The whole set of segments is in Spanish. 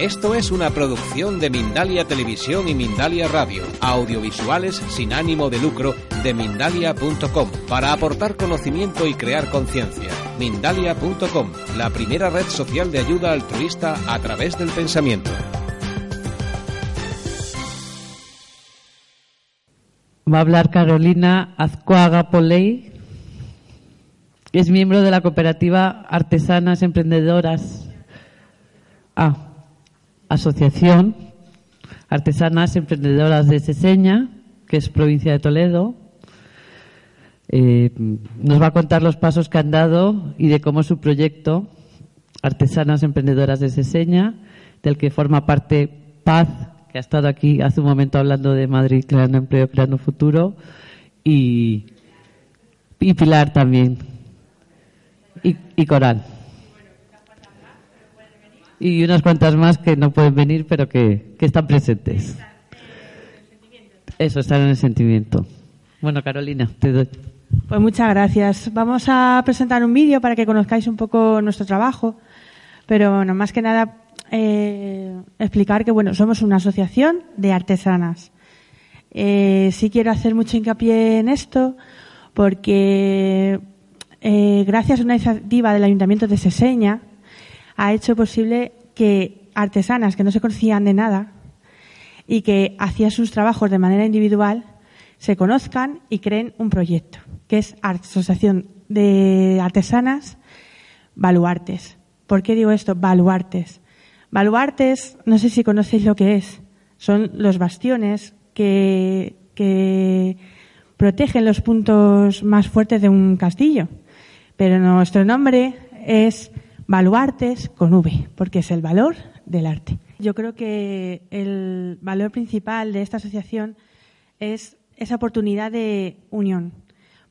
Esto es una producción de Mindalia Televisión y Mindalia Radio, audiovisuales sin ánimo de lucro de mindalia.com, para aportar conocimiento y crear conciencia. Mindalia.com, la primera red social de ayuda altruista a través del pensamiento. Va a hablar Carolina Azcuaga Poley, es miembro de la cooperativa Artesanas Emprendedoras. Ah, Asociación Artesanas Emprendedoras de Seseña, que es provincia de Toledo. Eh, nos va a contar los pasos que han dado y de cómo su proyecto Artesanas Emprendedoras de Seseña, del que forma parte Paz, que ha estado aquí hace un momento hablando de Madrid creando empleo, creando futuro, y, y Pilar también, y, y Coral y unas cuantas más que no pueden venir, pero que, están presentes. Eso, están en el sentimiento. Bueno, Carolina, te doy. Pues muchas gracias. Vamos a presentar un vídeo para que conozcáis un poco nuestro trabajo, pero bueno, más que nada eh, explicar que bueno, somos una asociación de artesanas. Eh, sí quiero hacer mucho hincapié en esto porque eh, gracias a una iniciativa del Ayuntamiento de Seseña, ha hecho posible que artesanas que no se conocían de nada y que hacían sus trabajos de manera individual se conozcan y creen un proyecto, que es Asociación de Artesanas Baluartes. ¿Por qué digo esto? Baluartes. Baluartes, no sé si conocéis lo que es, son los bastiones que, que protegen los puntos más fuertes de un castillo. Pero nuestro nombre es Baluartes con V, porque es el valor del arte. Yo creo que el valor principal de esta asociación es esa oportunidad de unión,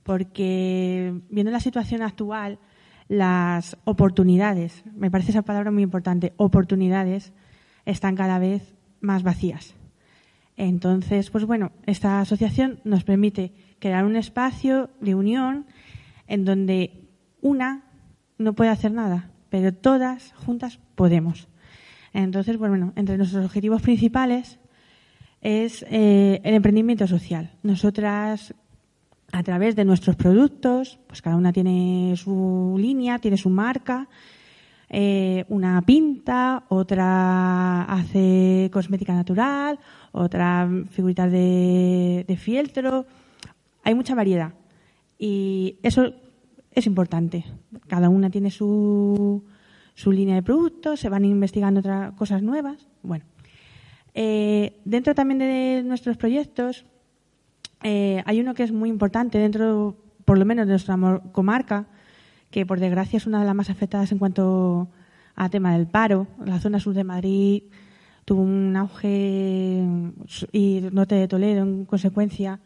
porque viendo la situación actual, las oportunidades, me parece esa palabra muy importante, oportunidades, están cada vez más vacías. Entonces, pues bueno, esta asociación nos permite crear un espacio de unión en donde una no puede hacer nada, pero todas juntas podemos. Entonces, pues bueno, entre nuestros objetivos principales es eh, el emprendimiento social. Nosotras, a través de nuestros productos, pues cada una tiene su línea, tiene su marca. Eh, una pinta, otra hace cosmética natural, otra figuritas de, de fieltro. Hay mucha variedad. Y eso es importante. Cada una tiene su, su línea de productos, se van investigando otras cosas nuevas. Bueno, eh, dentro también de nuestros proyectos eh, hay uno que es muy importante dentro, por lo menos de nuestra comarca, que por desgracia es una de las más afectadas en cuanto a tema del paro. La zona sur de Madrid tuvo un auge y norte de Toledo en consecuencia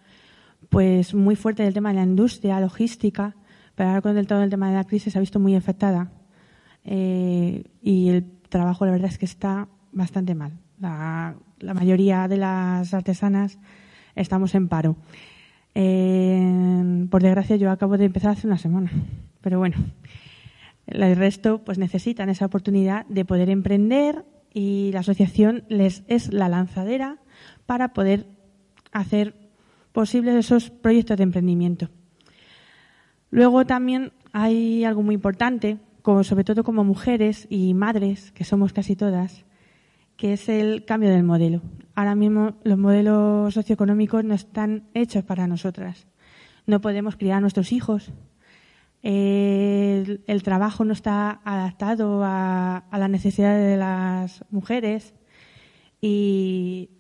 pues muy fuerte del tema de la industria, logística pero ahora con el, todo el tema de la crisis se ha visto muy afectada eh, y el trabajo la verdad es que está bastante mal. La, mayoría de las artesanas estamos en paro. por desgracia yo acabo de empezar hace una semana, pero bueno, el resto pues necesitan esa oportunidad de poder emprender y la asociación les es la lanzadera para poder hacer posibles esos proyectos de emprendimiento. Luego también hay algo muy importante, como, sobre todo como mujeres y madres, que somos casi todas, que es el cambio del modelo. Ahora mismo los modelos socioeconómicos no están hechos para nosotras. No podemos criar a nuestros hijos. El, trabajo no está adaptado a, a las necesidades de las mujeres y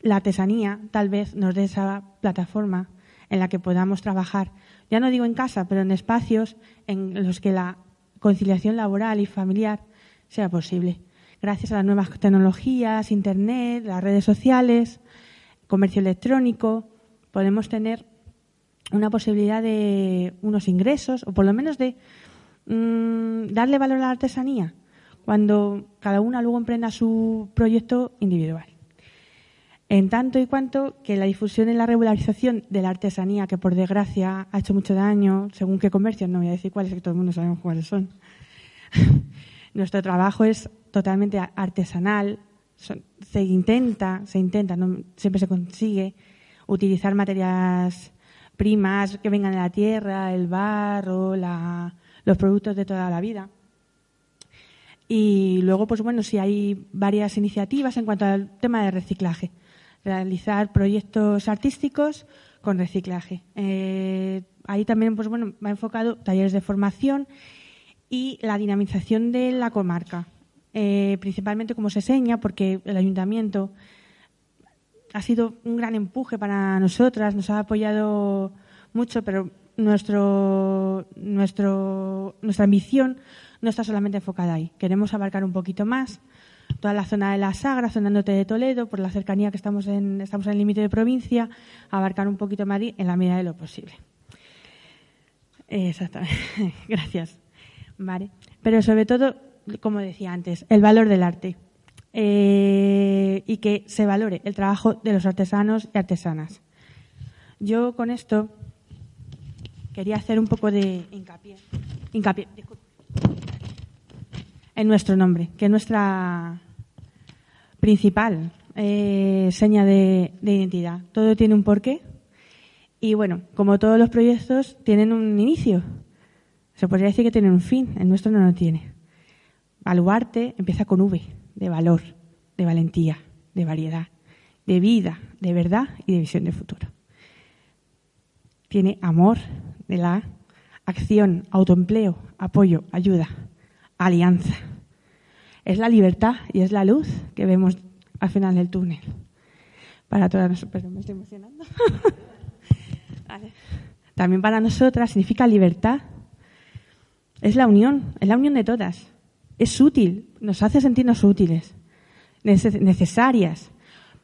la artesanía tal vez nos dé esa plataforma en la que podamos trabajar ya no digo en casa, pero en espacios en los que la conciliación laboral y familiar sea posible. Gracias a las nuevas tecnologías, Internet, las redes sociales, comercio electrónico, podemos tener una posibilidad de unos ingresos o por lo menos de mm, darle valor a la artesanía cuando cada una luego emprenda su proyecto individual en tanto y cuanto que la difusión y la regularización de la artesanía, que por desgracia ha hecho mucho daño, según qué comercios, no voy a decir cuáles, que todo el mundo sabemos cuáles son. Nuestro trabajo es totalmente artesanal. se intenta, se intenta, no siempre se consigue utilizar materias primas que vengan de la tierra, el barro, los productos de toda la vida. Y luego, pues bueno, si hay varias iniciativas en cuanto al tema de reciclaje. Realizar proyectos artísticos con reciclaje. Eh, ahí también, pues bueno, me ha enfocado talleres de formación y la dinamización de la comarca. Eh, principalmente como se seña, porque el ayuntamiento ha sido un gran empuje para nosotras, nos ha apoyado mucho, pero nuestro, nuestro, nuestra ambición no está solamente enfocada ahí. Queremos abarcar un poquito más toda la zona de la Sagra, zona de Toledo, por la cercanía que estamos en, estamos en el límite de provincia, abarcar un poquito más en la medida de lo posible. Exactamente. Gracias. Vale. Pero sobre todo, como decía antes, el valor del arte. Eh, y que se valore el trabajo de los artesanos y artesanas. Yo con esto quería hacer un poco de hincapié, en nuestro nombre, que es nuestra principal eh, seña de, de identidad. Todo tiene un porqué y bueno, como todos los proyectos tienen un inicio. Se podría decir que tienen un fin, el nuestro no lo tiene. Baluarte empieza con V de valor, de valentía, de variedad, de vida, de verdad y de visión de futuro. Tiene amor de la acción, autoempleo, apoyo, ayuda, alianza. Es la libertad y es la luz que vemos al final del túnel. Para todas nosotras, me estoy emocionando. También para nosotras significa libertad. Es la unión, es la unión de todas es útil, nos hace sentirnos útiles, necesarias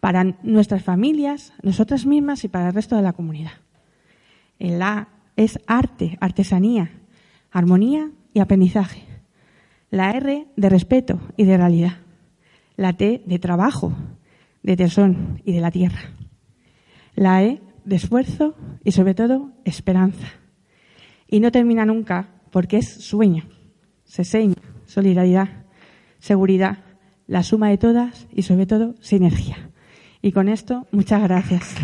para nuestras familias, nosotras mismas y para el resto de la comunidad. El A es arte, artesanía, armonía y aprendizaje. La R de respeto y de realidad. La T de trabajo, de tesón y de la tierra. La E de esfuerzo y sobre todo esperanza. Y no termina nunca porque es sueño, se seña solidaridad, seguridad, la suma de todas y sobre todo sinergia. Y con esto, muchas gracias.